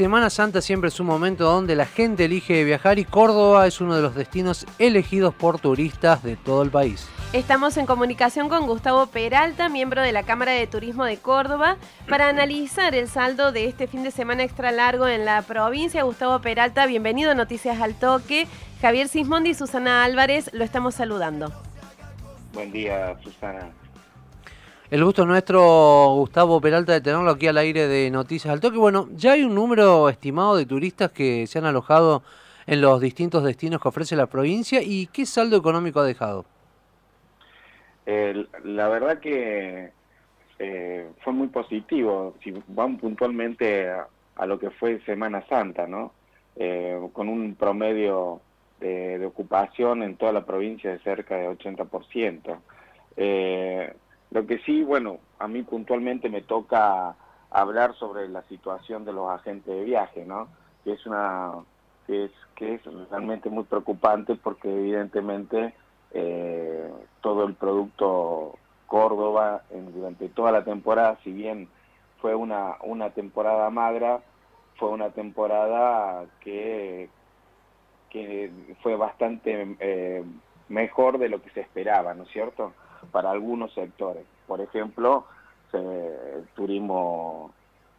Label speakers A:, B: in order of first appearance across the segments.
A: Semana Santa siempre es un momento donde la gente elige viajar y Córdoba es uno de los destinos elegidos por turistas de todo el país.
B: Estamos en comunicación con Gustavo Peralta, miembro de la Cámara de Turismo de Córdoba, para analizar el saldo de este fin de semana extra largo en la provincia. Gustavo Peralta, bienvenido a Noticias al Toque. Javier Sismondi y Susana Álvarez lo estamos saludando.
C: Buen día, Susana.
A: El gusto nuestro, Gustavo Peralta, de tenerlo aquí al aire de Noticias al Toque. Bueno, ya hay un número estimado de turistas que se han alojado en los distintos destinos que ofrece la provincia y qué saldo económico ha dejado.
C: la verdad que eh, fue muy positivo, si vamos puntualmente a, lo que fue Semana Santa, ¿no? Eh, con un promedio de, ocupación en toda la provincia de cerca de 80%. Eh, lo que sí, bueno, a mí puntualmente me toca hablar sobre la situación de los agentes de viaje, ¿no? Que es una que es que es realmente muy preocupante porque evidentemente eh, todo el producto Córdoba en, durante toda la temporada, si bien fue una una temporada magra, fue una temporada que que fue bastante eh, mejor de lo que se esperaba, ¿no es cierto? Para algunos sectores. Por ejemplo, turismo,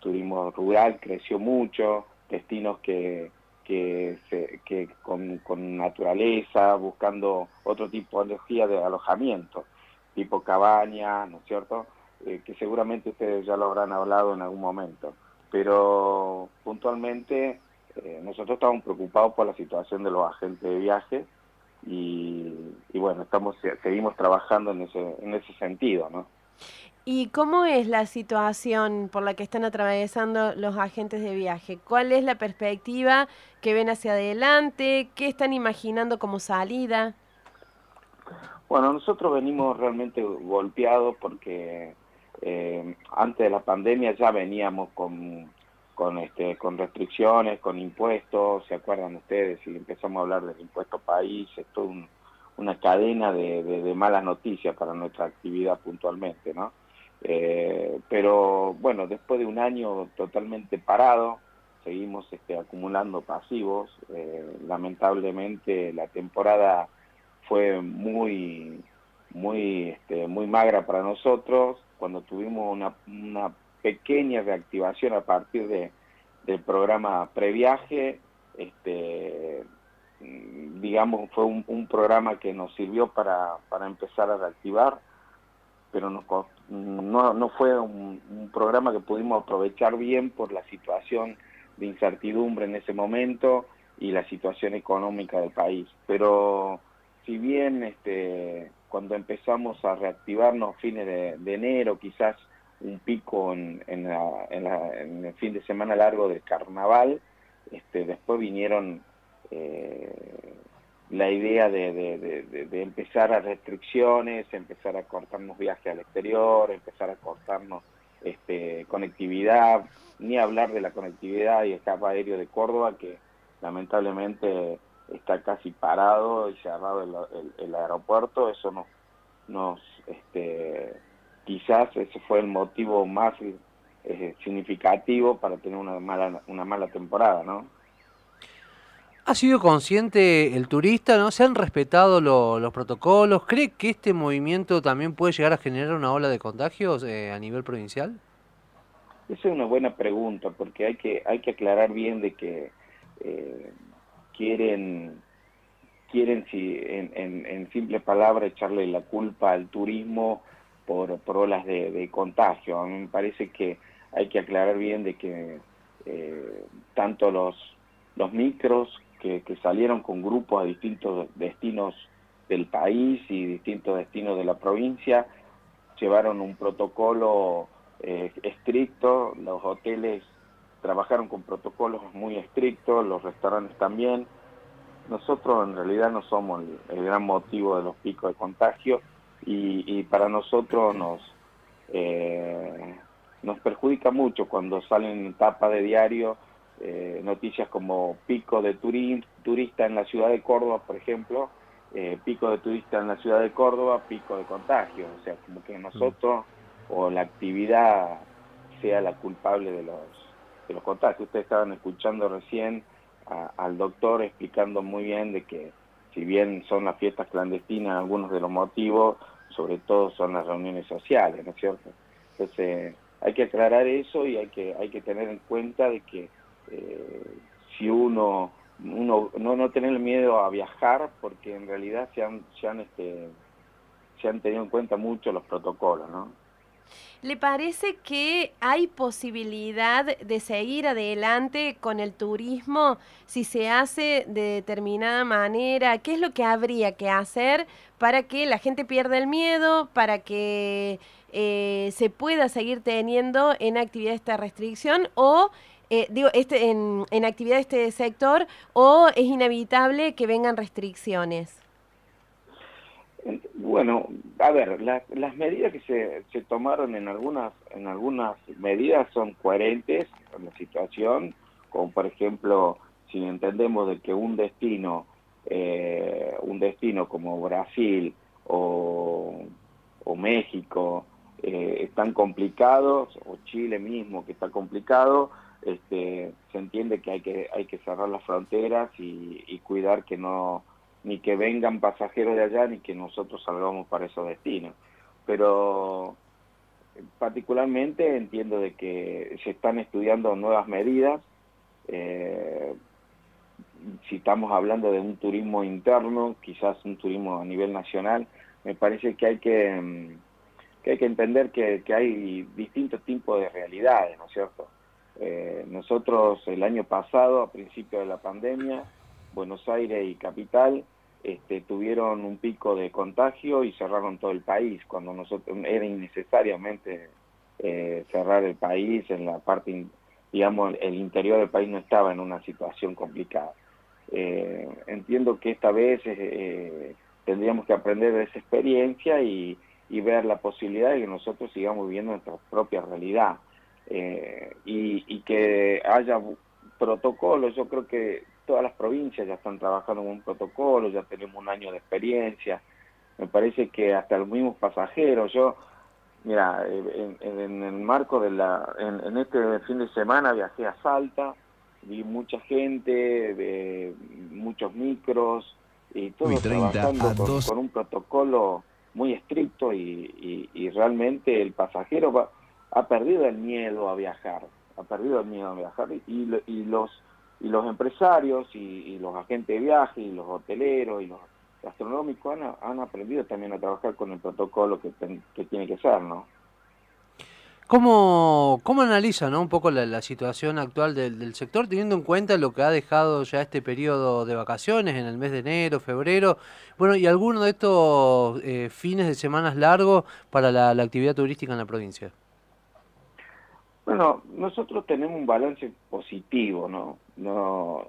C: turismo rural creció mucho, destinos que, que, con, con, naturaleza, buscando otro tipo de de alojamiento, tipo cabaña, ¿no es cierto? Eh, que seguramente ustedes ya lo habrán hablado en algún momento. Pero puntualmente eh, nosotros estamos preocupados por la situación de los agentes de viaje y, bueno, estamos seguimos trabajando en ese, en ese sentido, ¿no?
B: ¿Y cómo es la situación por la que están atravesando los agentes de viaje? ¿Cuál es la perspectiva que ven hacia adelante? ¿Qué están imaginando como salida?
C: Bueno, nosotros venimos realmente golpeados porque eh, antes de la pandemia ya veníamos con con este con restricciones, con impuestos, ¿se acuerdan ustedes? Si empezamos a hablar del impuesto país, es toda una cadena de, malas noticias para nuestra actividad puntualmente, ¿no? Eh, pero bueno, después de un año totalmente parado, seguimos este, acumulando pasivos. Eh, lamentablemente la temporada fue muy, muy, este, muy magra para nosotros. Cuando tuvimos una, pequeña reactivación a partir de, del programa previaje, este, digamos, fue un, programa que nos sirvió para, para empezar a reactivar, pero no, no fue un, programa que pudimos aprovechar bien por la situación de incertidumbre en ese momento y la situación económica del país. Pero si bien este, cuando empezamos a reactivarnos fines de enero, quizás un pico en, en, el fin de semana largo del carnaval, este, después vinieron eh, la idea de, empezar a restricciones, empezar a cortarnos viajes al exterior, empezar a cortarnos este, conectividad, ni hablar de la conectividad y escape aéreo de Córdoba, que lamentablemente está casi parado y cerrado el, el, aeropuerto, eso nos, nos este, quizás ese fue el motivo más eh, significativo para tener una mala, una mala temporada, ¿no?
A: ¿Ha sido consciente el turista? ¿no? ¿Se han respetado los protocolos? ¿Cree que este movimiento también puede llegar a generar una ola de contagios eh, a nivel provincial?
C: Esa es una buena pregunta, porque hay que, hay que aclarar bien de que eh, quieren, quieren si, en, en, en simple palabra, echarle la culpa al turismo por, olas de, contagio. A mí me parece que hay que aclarar bien de que eh, tanto los, los micros que, salieron con grupos a distintos destinos del país y distintos destinos de la provincia llevaron un protocolo eh, estricto, los hoteles trabajaron con protocolos muy estrictos, los restaurantes también. Nosotros en realidad no somos el gran motivo de los picos de contagio, y, para nosotros nos, eh, nos perjudica mucho cuando salen en tapa de diario eh, noticias como pico de turista en la ciudad de Córdoba, por ejemplo, eh, pico de turista en la ciudad de Córdoba, pico de contagio, o sea, como que nosotros o la actividad sea la culpable de los de los contagios. Ustedes estaban escuchando recién al doctor explicando muy bien de que si bien son las fiestas clandestinas, algunos de los motivos, sobre todo son las reuniones sociales, ¿no es cierto? Entonces hay que aclarar eso y hay que, hay que tener en cuenta de que eh, si uno, no, no tener miedo a viajar, porque en realidad se han, se han, este, se han tenido en cuenta mucho los protocolos, ¿no?
B: ¿Le parece que hay posibilidad de seguir adelante con el turismo si se hace de determinada manera? ¿Qué es lo que habría que hacer para que la gente pierda el miedo, para que eh, se pueda seguir teniendo en actividad esta restricción o eh, digo, este, en, en actividad de este sector o es inevitable que vengan restricciones?
C: Bueno, a ver, las medidas que se, se tomaron en algunas, en algunas medidas son coherentes con la situación, como por ejemplo, si entendemos de que un destino, eh, un destino como Brasil o, o México eh, están complicados, o Chile mismo que está complicado, este, se entiende que hay que, hay que cerrar las fronteras y cuidar que no ni que vengan pasajeros de allá, ni que nosotros salgamos para esos destinos. Pero particularmente entiendo de que se están estudiando nuevas medidas. Eh, si estamos hablando de un turismo interno, quizás un turismo a nivel nacional, me parece que hay que, mm, que, hay que entender que, que hay distintos tipos de realidades, ¿no es cierto? Eh, nosotros el año pasado, a principio de la pandemia, Buenos Aires y Capital este, tuvieron un pico de contagio y cerraron todo el país, cuando nosotros era innecesariamente eh, cerrar el país, en la parte, digamos, el interior del país no estaba en una situación complicada. Eh, entiendo que esta vez eh, tendríamos que aprender de esa experiencia y, ver la posibilidad de que nosotros sigamos viviendo nuestra propia realidad y, y que haya protocolos, yo creo que todas las provincias ya están trabajando en un protocolo, ya tenemos un año de experiencia, me parece que hasta los mismos pasajeros, yo, mira, en, el marco de la, en, este fin de semana viajé a Salta, vi mucha gente, de muchos micros, y todos trabajando con, un protocolo muy estricto y, realmente el pasajero ha perdido el miedo a viajar, ha perdido el miedo a viajar y, los y los empresarios y, los agentes de viaje y los hoteleros y los gastronómicos han, han aprendido también a trabajar con el protocolo que, que tiene que ser, ¿no?
A: ¿Cómo, cómo analiza ¿no? un poco la, situación actual del, sector, teniendo en cuenta lo que ha dejado ya este periodo de vacaciones en el mes de enero, febrero, bueno, y algunos de estos eh, fines de semanas largos para la actividad turística en la provincia?
C: Bueno, nosotros tenemos un balance positivo, ¿no? No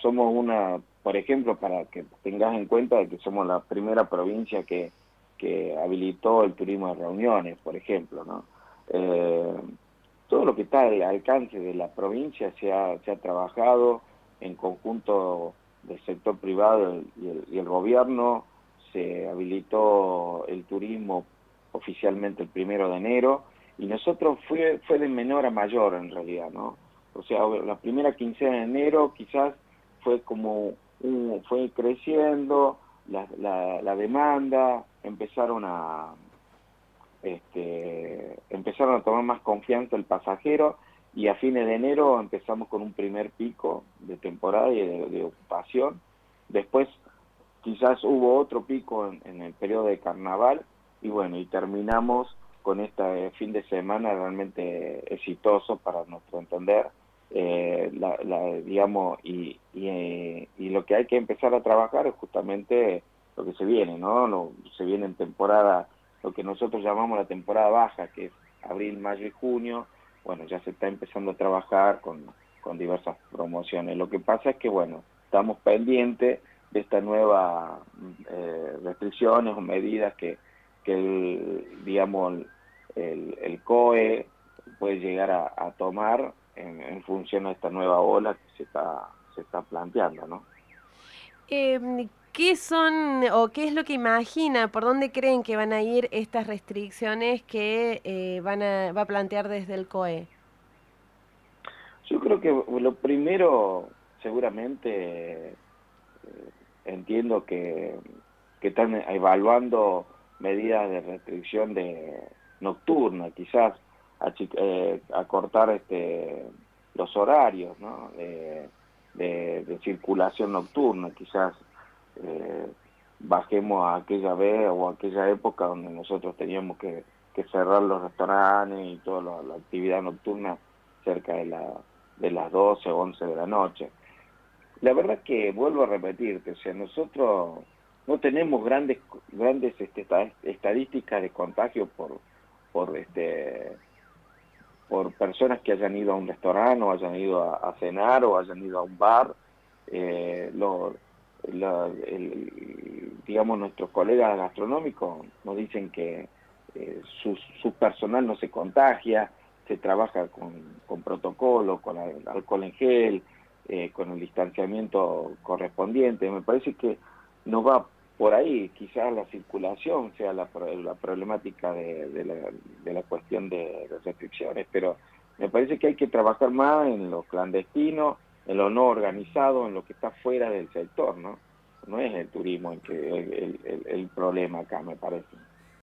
C: somos una, por ejemplo, para que tengas en cuenta que somos la primera provincia que, que habilitó el turismo de reuniones, por ejemplo, ¿no? Eh, todo lo que está al alcance de la provincia se ha, se ha trabajado en conjunto del sector privado y el gobierno, se habilitó el turismo oficialmente el primero de enero, y nosotros fue, fue de menor a mayor en realidad, ¿no? O sea, la primera quincena de enero quizás fue como, un, fue creciendo la, la, demanda, empezaron a, este, empezaron a tomar más confianza el pasajero y a fines de enero empezamos con un primer pico de temporada y de, ocupación. Después quizás hubo otro pico en, en, el periodo de carnaval y bueno, y terminamos con este fin de semana realmente exitoso para nuestro entender. Eh, la, digamos, y, y, y, lo que hay que empezar a trabajar es justamente lo que se viene, ¿no? Lo, se viene en temporada, lo que nosotros llamamos la temporada baja, que es abril, mayo y junio. Bueno, ya se está empezando a trabajar con, con diversas promociones. Lo que pasa es que, bueno, estamos pendientes de estas nuevas eh, restricciones o medidas que, que el, digamos, el, el COE puede llegar a, tomar en, función a esta nueva ola que se está, se está planteando, ¿no?
B: Em, ¿Qué son o qué es lo que imagina, por dónde creen que van a ir estas restricciones que eh, van a, va a plantear desde el COE?
C: Yo creo que lo primero, seguramente, eh, entiendo que, que están evaluando medidas de restricción de nocturna, quizás eh, acortar este, los horarios de, circulación nocturna, quizás eh, bajemos a aquella vez o aquella época donde nosotros teníamos que, cerrar los restaurantes y toda la, actividad nocturna cerca de, la, de las 12 o 11 de la noche. La verdad que vuelvo a repetirte, o sea, nosotros no tenemos grandes grandes este, estadísticas de contagio por por este por personas que hayan ido a un restaurante o hayan ido a, cenar o hayan ido a un bar. Eh, digamos nuestros colegas gastronómicos nos dicen que eh, su, personal no se contagia se trabaja con, con protocolo con alcohol en gel eh, con el distanciamiento correspondiente. Me parece que no va por ahí quizás la circulación sea la, problemática de, la, cuestión de las restricciones, pero me parece que hay que trabajar más en lo clandestino, en lo no organizado, en lo que está fuera del sector, ¿no? No es el turismo el, que, el problema acá, me parece.